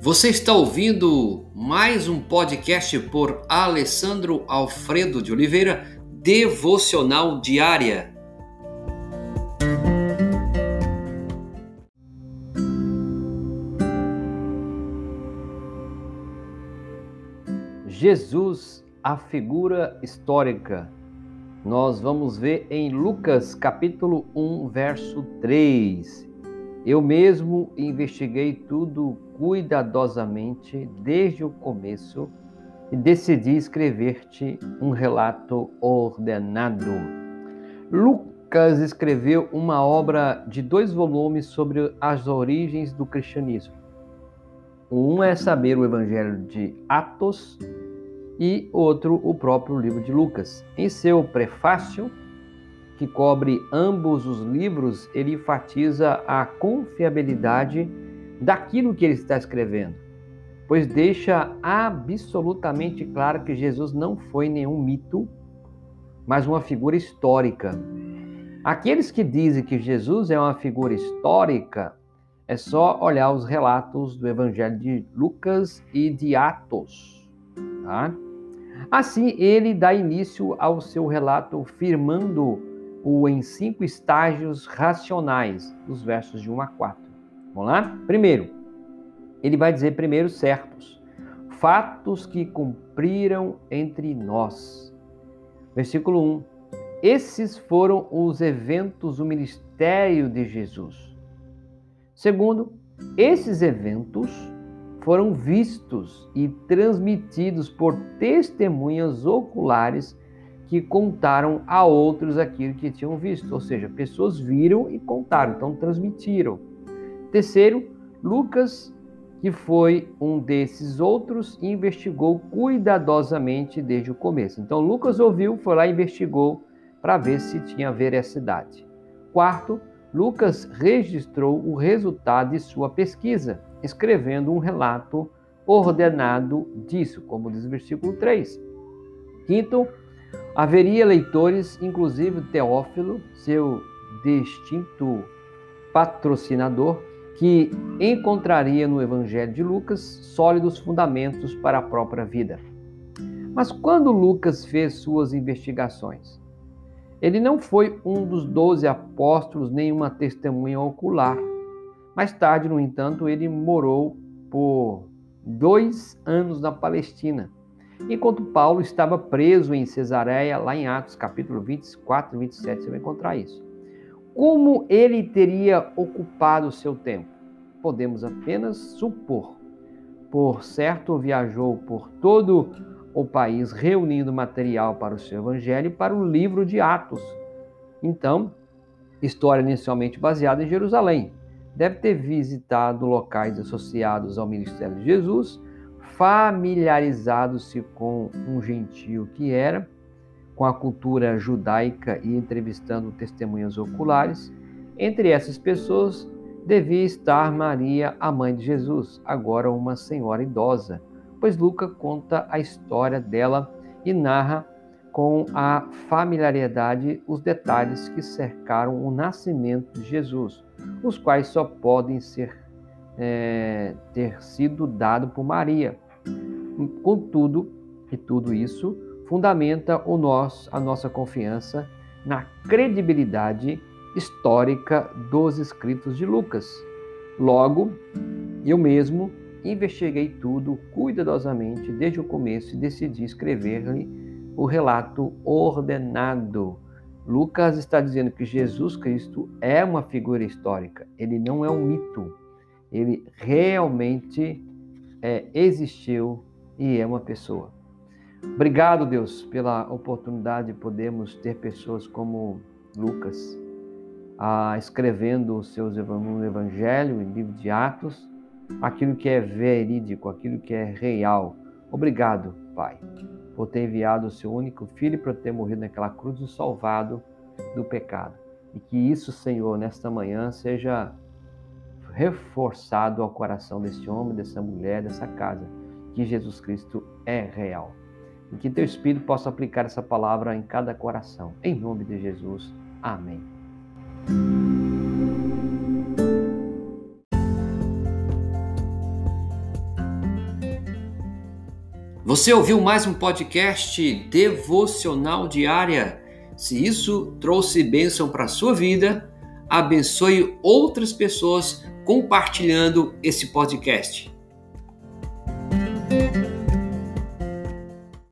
Você está ouvindo mais um podcast por Alessandro Alfredo de Oliveira, Devocional Diária. Jesus, a figura histórica. Nós vamos ver em Lucas capítulo 1, verso 3. Eu mesmo investiguei tudo cuidadosamente desde o começo e decidi escrever-te um relato ordenado. Lucas escreveu uma obra de dois volumes sobre as origens do cristianismo. Um é saber o Evangelho de Atos e outro o próprio livro de Lucas. Em seu prefácio, que cobre ambos os livros, ele enfatiza a confiabilidade daquilo que ele está escrevendo, pois deixa absolutamente claro que Jesus não foi nenhum mito, mas uma figura histórica. Aqueles que dizem que Jesus é uma figura histórica, é só olhar os relatos do Evangelho de Lucas e de Atos. Tá? Assim, ele dá início ao seu relato firmando o em cinco estágios racionais, dos versos de 1 a 4. Vamos lá? Primeiro, ele vai dizer primeiro certos, fatos que cumpriram entre nós. Versículo 1. Esses foram os eventos do ministério de Jesus. Segundo, esses eventos foram vistos e transmitidos por testemunhas oculares que contaram a outros aquilo que tinham visto, ou seja, pessoas viram e contaram, então transmitiram. Terceiro, Lucas, que foi um desses outros, investigou cuidadosamente desde o começo. Então, Lucas ouviu, foi lá e investigou para ver se tinha veracidade. Quarto, Lucas registrou o resultado de sua pesquisa, escrevendo um relato ordenado disso, como diz o versículo 3. Quinto, Haveria leitores, inclusive Teófilo, seu distinto patrocinador, que encontraria no Evangelho de Lucas sólidos fundamentos para a própria vida. Mas quando Lucas fez suas investigações, ele não foi um dos doze apóstolos nem uma testemunha ocular. Mais tarde, no entanto, ele morou por dois anos na Palestina Enquanto Paulo estava preso em Cesareia, lá em Atos capítulo 24 e 27, você vai encontrar isso. Como ele teria ocupado seu tempo? Podemos apenas supor. Por certo, viajou por todo o país reunindo material para o seu evangelho e para o livro de Atos. Então, história inicialmente baseada em Jerusalém. Deve ter visitado locais associados ao ministério de Jesus familiarizado-se com um gentio que era, com a cultura judaica e entrevistando testemunhas oculares. Entre essas pessoas devia estar Maria, a mãe de Jesus, agora uma senhora idosa, pois Lucas conta a história dela e narra com a familiaridade os detalhes que cercaram o nascimento de Jesus, os quais só podem ser é, ter sido dado por Maria, Contudo, e tudo isso fundamenta o nosso, a nossa confiança na credibilidade histórica dos escritos de Lucas. Logo, eu mesmo investiguei tudo cuidadosamente desde o começo e decidi escrever-lhe o relato ordenado. Lucas está dizendo que Jesus Cristo é uma figura histórica, ele não é um mito, ele realmente é, existiu e é uma pessoa. Obrigado, Deus, pela oportunidade de podermos ter pessoas como Lucas, ah, escrevendo os seus no Evangelho, em livro de Atos, aquilo que é verídico, aquilo que é real. Obrigado, Pai, por ter enviado o seu único filho para ter morrido naquela cruz e salvado do pecado. E que isso, Senhor, nesta manhã seja reforçado ao coração desse homem, dessa mulher, dessa casa, que Jesus Cristo é real. E que teu Espírito possa aplicar essa palavra em cada coração. Em nome de Jesus. Amém. Você ouviu mais um podcast devocional diária? Se isso trouxe bênção para a sua vida, abençoe outras pessoas compartilhando esse podcast.